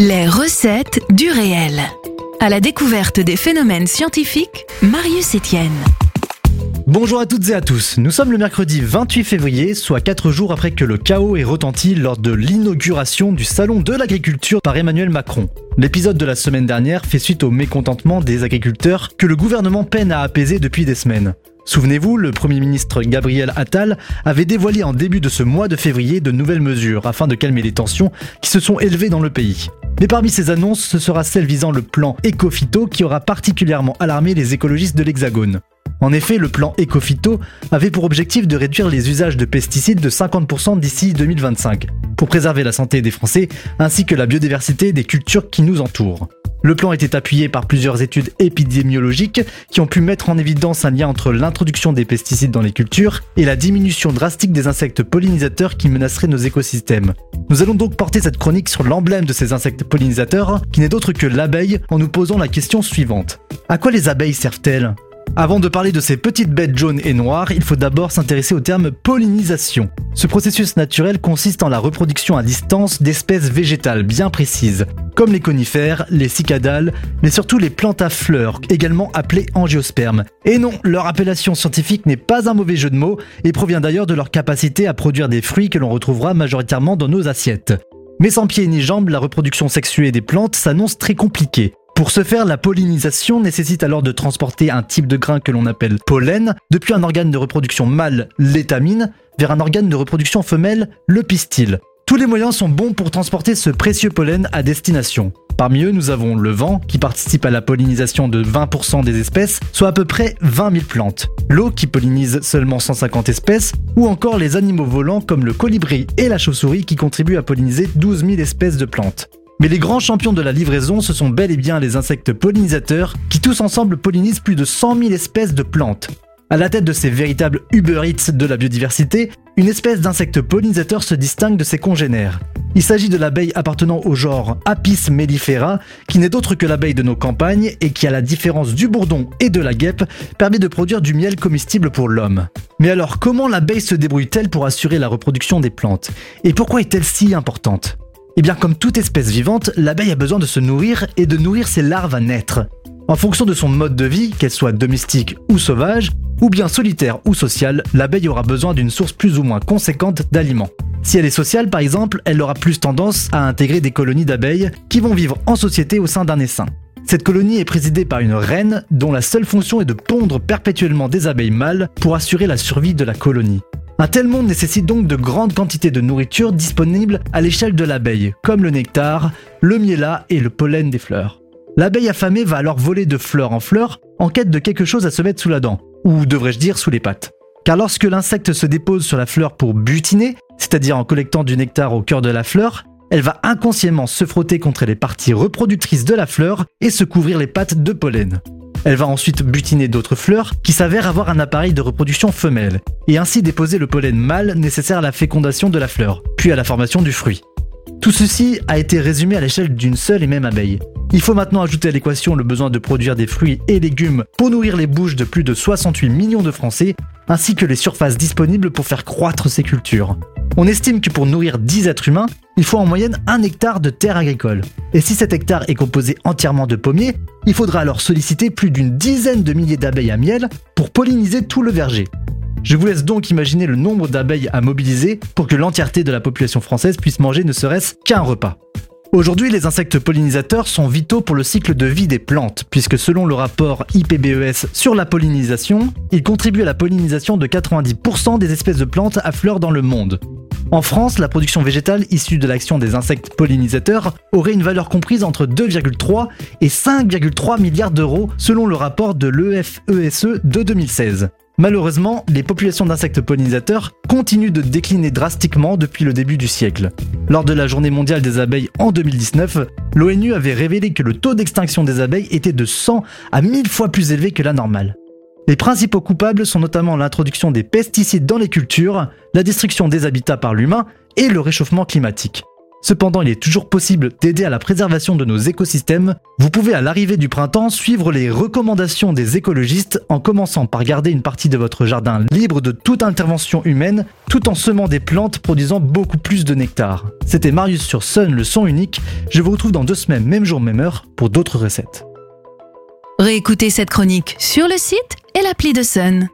Les recettes du réel. À la découverte des phénomènes scientifiques, Marius Etienne. Bonjour à toutes et à tous, nous sommes le mercredi 28 février, soit 4 jours après que le chaos ait retenti lors de l'inauguration du Salon de l'agriculture par Emmanuel Macron. L'épisode de la semaine dernière fait suite au mécontentement des agriculteurs que le gouvernement peine à apaiser depuis des semaines. Souvenez-vous, le Premier ministre Gabriel Attal avait dévoilé en début de ce mois de février de nouvelles mesures afin de calmer les tensions qui se sont élevées dans le pays. Mais parmi ces annonces, ce sera celle visant le plan Ecofito qui aura particulièrement alarmé les écologistes de l'Hexagone. En effet, le plan Ecofito avait pour objectif de réduire les usages de pesticides de 50% d'ici 2025, pour préserver la santé des Français ainsi que la biodiversité des cultures qui nous entourent. Le plan était appuyé par plusieurs études épidémiologiques qui ont pu mettre en évidence un lien entre l'introduction des pesticides dans les cultures et la diminution drastique des insectes pollinisateurs qui menaceraient nos écosystèmes. Nous allons donc porter cette chronique sur l'emblème de ces insectes pollinisateurs, qui n'est d'autre que l'abeille, en nous posant la question suivante. À quoi les abeilles servent-elles? Avant de parler de ces petites bêtes jaunes et noires, il faut d'abord s'intéresser au terme pollinisation. Ce processus naturel consiste en la reproduction à distance d'espèces végétales bien précises, comme les conifères, les cicadales, mais surtout les plantes à fleurs, également appelées angiospermes. Et non, leur appellation scientifique n'est pas un mauvais jeu de mots et provient d'ailleurs de leur capacité à produire des fruits que l'on retrouvera majoritairement dans nos assiettes. Mais sans pieds ni jambes, la reproduction sexuée des plantes s'annonce très compliquée. Pour ce faire, la pollinisation nécessite alors de transporter un type de grain que l'on appelle pollen depuis un organe de reproduction mâle, l'étamine, vers un organe de reproduction femelle, le pistil. Tous les moyens sont bons pour transporter ce précieux pollen à destination. Parmi eux, nous avons le vent, qui participe à la pollinisation de 20% des espèces, soit à peu près 20 000 plantes, l'eau, qui pollinise seulement 150 espèces, ou encore les animaux volants comme le colibri et la chauve-souris, qui contribuent à polliniser 12 000 espèces de plantes. Mais les grands champions de la livraison, ce sont bel et bien les insectes pollinisateurs qui tous ensemble pollinisent plus de 100 000 espèces de plantes. À la tête de ces véritables Uber Eats de la biodiversité, une espèce d'insecte pollinisateur se distingue de ses congénères. Il s'agit de l'abeille appartenant au genre Apis mellifera, qui n'est autre que l'abeille de nos campagnes et qui, à la différence du bourdon et de la guêpe, permet de produire du miel comestible pour l'homme. Mais alors, comment l'abeille se débrouille-t-elle pour assurer la reproduction des plantes? Et pourquoi est-elle si importante? Eh bien, comme toute espèce vivante, l'abeille a besoin de se nourrir et de nourrir ses larves à naître. En fonction de son mode de vie, qu'elle soit domestique ou sauvage, ou bien solitaire ou sociale, l'abeille aura besoin d'une source plus ou moins conséquente d'aliments. Si elle est sociale, par exemple, elle aura plus tendance à intégrer des colonies d'abeilles qui vont vivre en société au sein d'un essaim. Cette colonie est présidée par une reine dont la seule fonction est de pondre perpétuellement des abeilles mâles pour assurer la survie de la colonie. Un tel monde nécessite donc de grandes quantités de nourriture disponibles à l'échelle de l'abeille, comme le nectar, le mielat et le pollen des fleurs. L'abeille affamée va alors voler de fleur en fleur en quête de quelque chose à se mettre sous la dent, ou devrais-je dire sous les pattes. Car lorsque l'insecte se dépose sur la fleur pour butiner, c'est-à-dire en collectant du nectar au cœur de la fleur, elle va inconsciemment se frotter contre les parties reproductrices de la fleur et se couvrir les pattes de pollen. Elle va ensuite butiner d'autres fleurs qui s'avèrent avoir un appareil de reproduction femelle, et ainsi déposer le pollen mâle nécessaire à la fécondation de la fleur, puis à la formation du fruit. Tout ceci a été résumé à l'échelle d'une seule et même abeille. Il faut maintenant ajouter à l'équation le besoin de produire des fruits et légumes pour nourrir les bouches de plus de 68 millions de Français, ainsi que les surfaces disponibles pour faire croître ces cultures. On estime que pour nourrir 10 êtres humains, il faut en moyenne un hectare de terre agricole. Et si cet hectare est composé entièrement de pommiers, il faudra alors solliciter plus d'une dizaine de milliers d'abeilles à miel pour polliniser tout le verger. Je vous laisse donc imaginer le nombre d'abeilles à mobiliser pour que l'entièreté de la population française puisse manger ne serait-ce qu'un repas. Aujourd'hui, les insectes pollinisateurs sont vitaux pour le cycle de vie des plantes, puisque selon le rapport IPBES sur la pollinisation, ils contribuent à la pollinisation de 90% des espèces de plantes à fleurs dans le monde. En France, la production végétale issue de l'action des insectes pollinisateurs aurait une valeur comprise entre 2,3 et 5,3 milliards d'euros selon le rapport de l'EFESE e de 2016. Malheureusement, les populations d'insectes pollinisateurs continuent de décliner drastiquement depuis le début du siècle. Lors de la journée mondiale des abeilles en 2019, l'ONU avait révélé que le taux d'extinction des abeilles était de 100 à 1000 fois plus élevé que la normale. Les principaux coupables sont notamment l'introduction des pesticides dans les cultures, la destruction des habitats par l'humain et le réchauffement climatique. Cependant, il est toujours possible d'aider à la préservation de nos écosystèmes. Vous pouvez à l'arrivée du printemps suivre les recommandations des écologistes en commençant par garder une partie de votre jardin libre de toute intervention humaine tout en semant des plantes produisant beaucoup plus de nectar. C'était Marius sur Sun, le son unique. Je vous retrouve dans deux semaines, même jour, même heure, pour d'autres recettes. Réécoutez cette chronique sur le site et l'appli de Sun.